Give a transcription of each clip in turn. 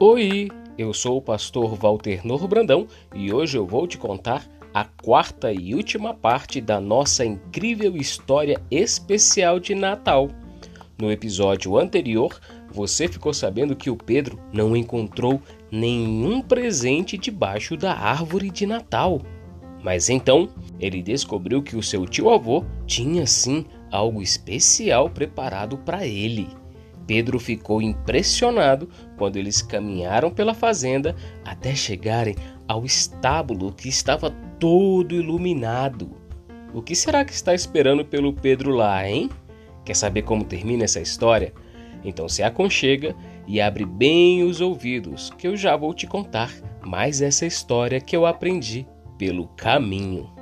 Oi, eu sou o pastor Walter Nor Brandão e hoje eu vou te contar a quarta e última parte da nossa incrível história especial de Natal. No episódio anterior, você ficou sabendo que o Pedro não encontrou nenhum presente debaixo da árvore de Natal. Mas então ele descobriu que o seu tio-avô tinha sim algo especial preparado para ele. Pedro ficou impressionado quando eles caminharam pela fazenda até chegarem ao estábulo que estava todo iluminado. O que será que está esperando pelo Pedro lá, hein? Quer saber como termina essa história? Então se aconchega e abre bem os ouvidos, que eu já vou te contar mais essa história que eu aprendi pelo caminho.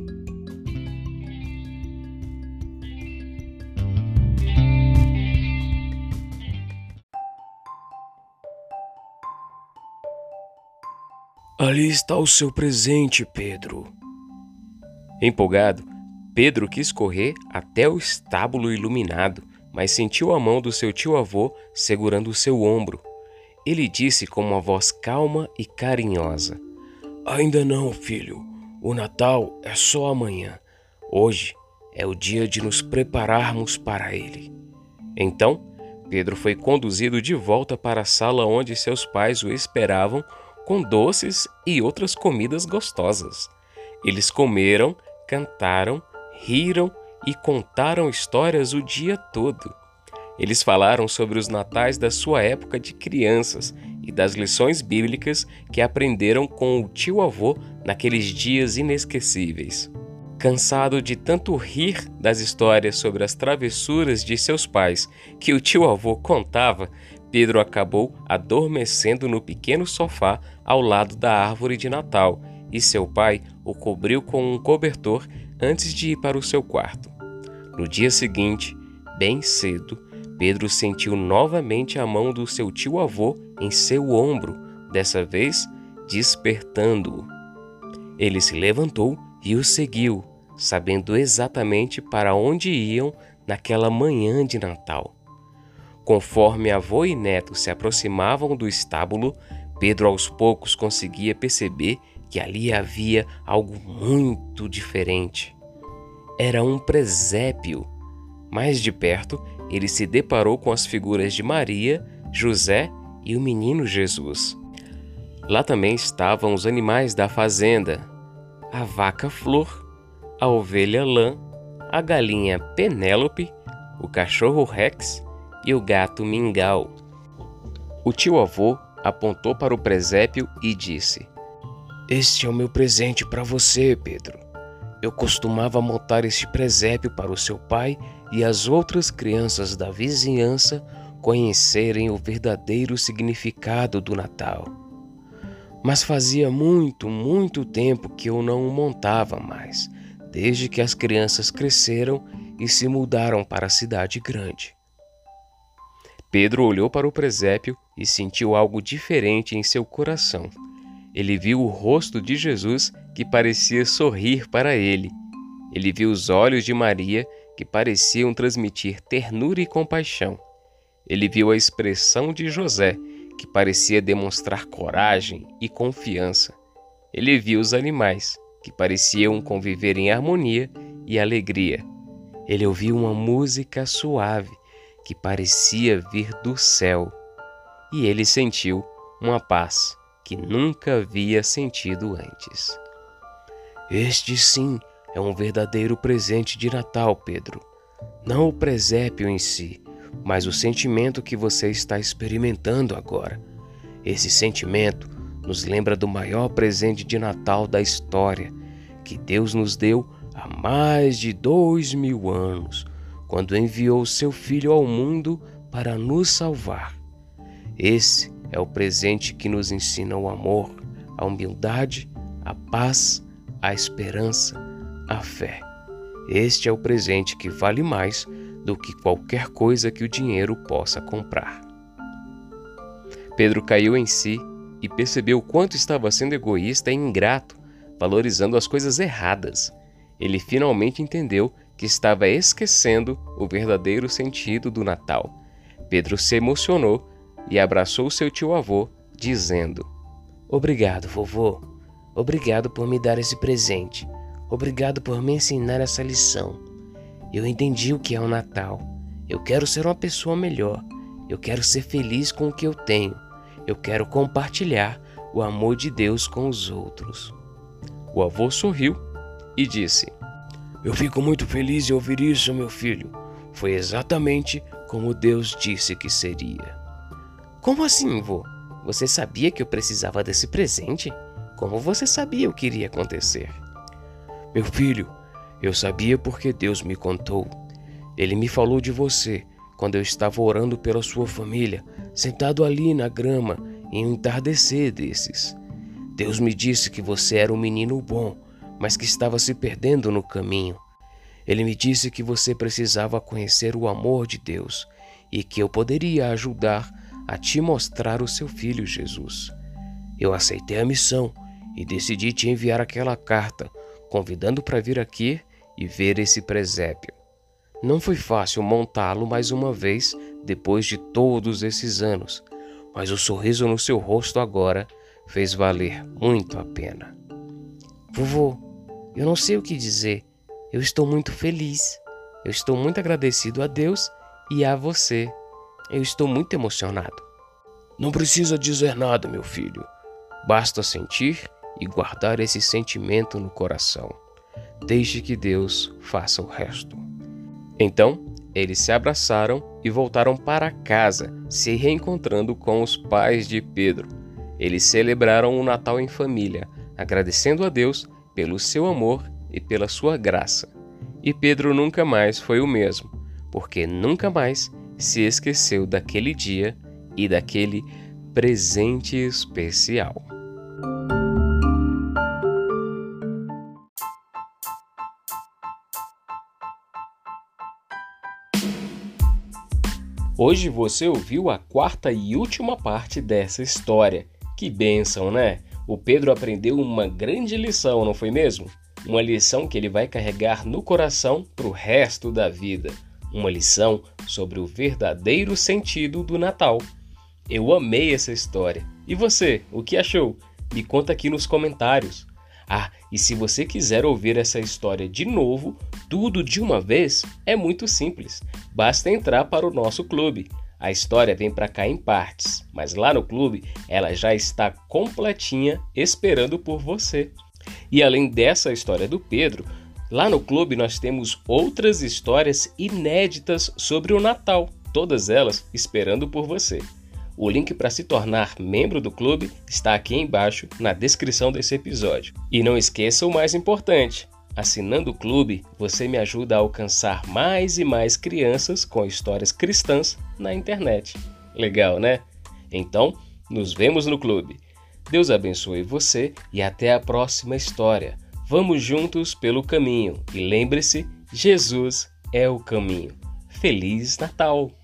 Ali está o seu presente, Pedro. Empolgado, Pedro quis correr até o estábulo iluminado, mas sentiu a mão do seu tio-avô segurando o seu ombro. Ele disse com uma voz calma e carinhosa: Ainda não, filho. O Natal é só amanhã. Hoje é o dia de nos prepararmos para ele. Então, Pedro foi conduzido de volta para a sala onde seus pais o esperavam com doces e outras comidas gostosas. Eles comeram, cantaram, riram e contaram histórias o dia todo. Eles falaram sobre os natais da sua época de crianças e das lições bíblicas que aprenderam com o tio-avô naqueles dias inesquecíveis. Cansado de tanto rir das histórias sobre as travessuras de seus pais que o tio-avô contava, Pedro acabou adormecendo no pequeno sofá ao lado da árvore de Natal e seu pai o cobriu com um cobertor antes de ir para o seu quarto. No dia seguinte, bem cedo, Pedro sentiu novamente a mão do seu tio-avô em seu ombro, dessa vez despertando-o. Ele se levantou e o seguiu, sabendo exatamente para onde iam naquela manhã de Natal. Conforme avô e neto se aproximavam do estábulo, Pedro aos poucos conseguia perceber que ali havia algo muito diferente. Era um presépio. Mais de perto, ele se deparou com as figuras de Maria, José e o menino Jesus. Lá também estavam os animais da fazenda: a vaca Flor, a ovelha Lã, a galinha Penélope, o cachorro Rex e o gato Mingau. O tio-avô apontou para o presépio e disse: Este é o meu presente para você, Pedro. Eu costumava montar este presépio para o seu pai e as outras crianças da vizinhança conhecerem o verdadeiro significado do Natal. Mas fazia muito, muito tempo que eu não o montava mais, desde que as crianças cresceram e se mudaram para a cidade grande. Pedro olhou para o presépio e sentiu algo diferente em seu coração. Ele viu o rosto de Jesus que parecia sorrir para ele. Ele viu os olhos de Maria que pareciam transmitir ternura e compaixão. Ele viu a expressão de José, que parecia demonstrar coragem e confiança. Ele viu os animais, que pareciam conviver em harmonia e alegria. Ele ouviu uma música suave, que parecia vir do céu, e ele sentiu uma paz que nunca havia sentido antes. Este sim é um verdadeiro presente de Natal, Pedro. Não o presépio em si, mas o sentimento que você está experimentando agora. Esse sentimento nos lembra do maior presente de Natal da história, que Deus nos deu há mais de dois mil anos, quando enviou seu Filho ao mundo para nos salvar. Esse é o presente que nos ensina o amor, a humildade, a paz, a esperança, a fé. Este é o presente que vale mais do que qualquer coisa que o dinheiro possa comprar. Pedro caiu em si e percebeu quanto estava sendo egoísta e ingrato, valorizando as coisas erradas. Ele finalmente entendeu que estava esquecendo o verdadeiro sentido do Natal. Pedro se emocionou e abraçou seu tio-avô, dizendo: Obrigado, vovô. Obrigado por me dar esse presente. Obrigado por me ensinar essa lição. Eu entendi o que é o Natal. Eu quero ser uma pessoa melhor. Eu quero ser feliz com o que eu tenho. Eu quero compartilhar o amor de Deus com os outros. O avô sorriu e disse: Eu fico muito feliz em ouvir isso, meu filho. Foi exatamente como Deus disse que seria. Como assim, vô? Você sabia que eu precisava desse presente? Como você sabia o que iria acontecer? Meu filho, eu sabia porque Deus me contou. Ele me falou de você quando eu estava orando pela sua família, sentado ali na grama em um entardecer desses. Deus me disse que você era um menino bom, mas que estava se perdendo no caminho. Ele me disse que você precisava conhecer o amor de Deus e que eu poderia ajudar a te mostrar o seu filho Jesus. Eu aceitei a missão e decidi te enviar aquela carta convidando para vir aqui e ver esse presépio. Não foi fácil montá-lo mais uma vez depois de todos esses anos, mas o sorriso no seu rosto agora fez valer muito a pena. Vovô, eu não sei o que dizer. Eu estou muito feliz. Eu estou muito agradecido a Deus e a você. Eu estou muito emocionado. Não precisa dizer nada, meu filho. Basta sentir e guardar esse sentimento no coração. Deixe que Deus faça o resto. Então, eles se abraçaram e voltaram para casa, se reencontrando com os pais de Pedro. Eles celebraram o Natal em família, agradecendo a Deus pelo seu amor e pela sua graça. E Pedro nunca mais foi o mesmo, porque nunca mais se esqueceu daquele dia e daquele presente especial. Hoje você ouviu a quarta e última parte dessa história. Que bênção, né? O Pedro aprendeu uma grande lição, não foi mesmo? Uma lição que ele vai carregar no coração para o resto da vida. Uma lição sobre o verdadeiro sentido do Natal. Eu amei essa história. E você, o que achou? Me conta aqui nos comentários. Ah, e se você quiser ouvir essa história de novo, tudo de uma vez, é muito simples. Basta entrar para o nosso clube. A história vem para cá em partes, mas lá no clube ela já está completinha esperando por você. E além dessa história do Pedro, lá no clube nós temos outras histórias inéditas sobre o Natal, todas elas esperando por você. O link para se tornar membro do clube está aqui embaixo na descrição desse episódio. E não esqueça o mais importante: assinando o clube, você me ajuda a alcançar mais e mais crianças com histórias cristãs na internet. Legal, né? Então, nos vemos no clube. Deus abençoe você e até a próxima história. Vamos juntos pelo caminho e lembre-se: Jesus é o caminho. Feliz Natal!